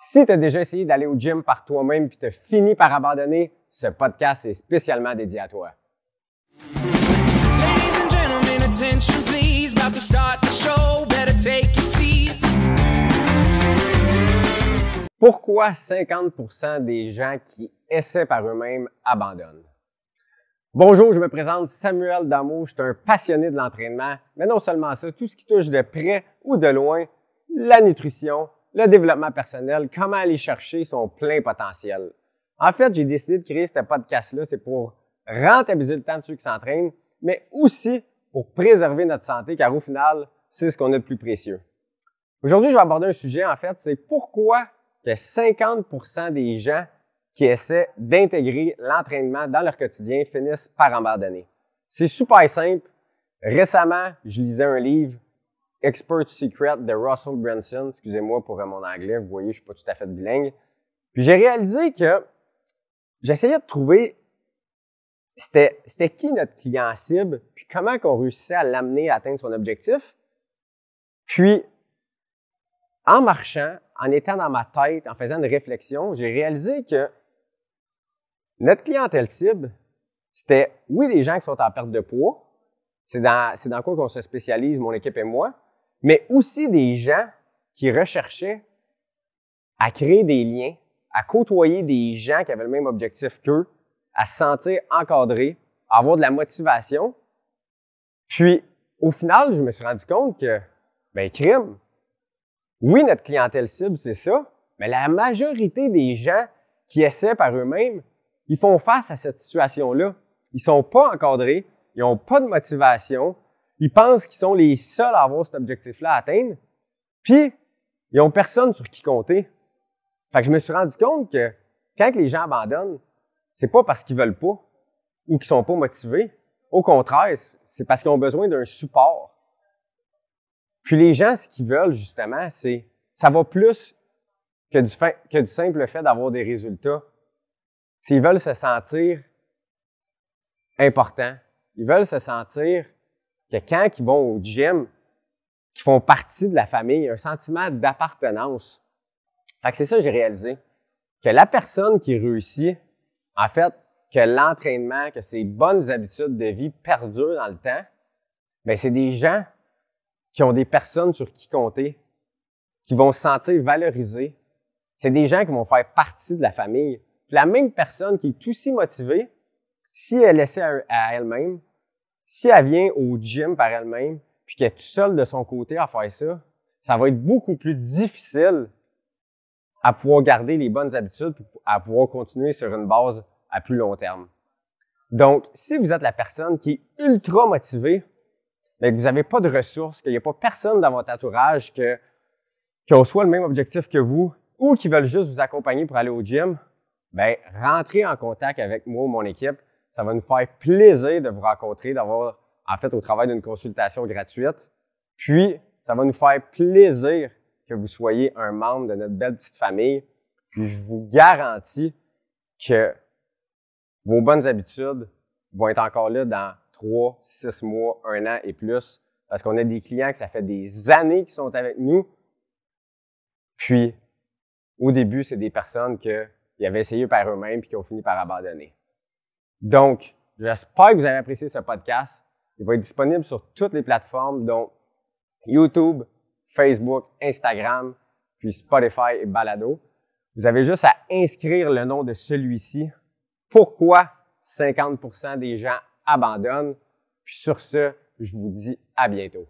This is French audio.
Si tu as déjà essayé d'aller au gym par toi-même puis tu as fini par abandonner, ce podcast est spécialement dédié à toi. Pourquoi 50% des gens qui essaient par eux-mêmes abandonnent? Bonjour, je me présente Samuel Damo, je suis un passionné de l'entraînement, mais non seulement ça, tout ce qui touche de près ou de loin, la nutrition, le développement personnel, comment aller chercher son plein potentiel. En fait, j'ai décidé de créer ce podcast-là, c'est pour rentabiliser le temps de ceux qui s'entraînent, mais aussi pour préserver notre santé, car au final, c'est ce qu'on a de plus précieux. Aujourd'hui, je vais aborder un sujet, en fait, c'est pourquoi que 50% des gens qui essaient d'intégrer l'entraînement dans leur quotidien finissent par abandonner. C'est super simple. Récemment, je lisais un livre, Expert Secret de Russell Brunson. Excusez-moi pour mon anglais, vous voyez, je suis pas tout à fait bilingue. Puis j'ai réalisé que j'essayais de trouver c'était, c'était qui notre client cible, puis comment qu'on réussissait à l'amener à atteindre son objectif. Puis, en marchant, en étant dans ma tête, en faisant une réflexion, j'ai réalisé que notre clientèle cible, c'était, oui, des gens qui sont en perte de poids, c'est dans, c'est dans quoi qu'on se spécialise, mon équipe et moi, mais aussi des gens qui recherchaient à créer des liens, à côtoyer des gens qui avaient le même objectif qu'eux, à se sentir encadré, à avoir de la motivation. Puis, au final, je me suis rendu compte que, ben, crime, oui, notre clientèle cible, c'est ça, mais la majorité des gens qui essaient par eux-mêmes, ils font face à cette situation-là. Ils sont pas encadrés, ils ont pas de motivation, ils pensent qu'ils sont les seuls à avoir cet objectif-là à atteindre, puis ils ont personne sur qui compter. Fait que je me suis rendu compte que quand les gens abandonnent, c'est pas parce qu'ils veulent pas ou qu'ils sont pas motivés. Au contraire, c'est parce qu'ils ont besoin d'un support. Puis les gens, ce qu'ils veulent justement, c'est ça va plus que du, que du simple fait d'avoir des résultats. S'ils veulent se sentir importants, ils veulent se sentir que quand ils vont au gym, qu'ils font partie de la famille, un sentiment d'appartenance. Fait que c'est ça que j'ai réalisé. Que la personne qui réussit, en fait, que l'entraînement, que ces bonnes habitudes de vie perdurent dans le temps, bien, c'est des gens qui ont des personnes sur qui compter, qui vont se sentir valorisés. C'est des gens qui vont faire partie de la famille. Puis la même personne qui est aussi motivée, si elle essaie à elle-même, si elle vient au gym par elle-même, puis qu'elle est toute seule de son côté à faire ça, ça va être beaucoup plus difficile à pouvoir garder les bonnes habitudes, à pouvoir continuer sur une base à plus long terme. Donc, si vous êtes la personne qui est ultra motivée, mais que vous n'avez pas de ressources, qu'il n'y a pas personne dans votre entourage qui a le même objectif que vous ou qui veulent juste vous accompagner pour aller au gym, ben rentrez en contact avec moi ou mon équipe. Ça va nous faire plaisir de vous rencontrer, d'avoir, en fait, au travail d'une consultation gratuite. Puis, ça va nous faire plaisir que vous soyez un membre de notre belle petite famille. Puis, je vous garantis que vos bonnes habitudes vont être encore là dans trois, six mois, un an et plus, parce qu'on a des clients que ça fait des années qui sont avec nous. Puis, au début, c'est des personnes qui avaient essayé par eux-mêmes puis qui ont fini par abandonner. Donc, j'espère que vous avez apprécié ce podcast. Il va être disponible sur toutes les plateformes, dont YouTube, Facebook, Instagram, puis Spotify et Balado. Vous avez juste à inscrire le nom de celui-ci. Pourquoi 50% des gens abandonnent? Puis sur ce, je vous dis à bientôt.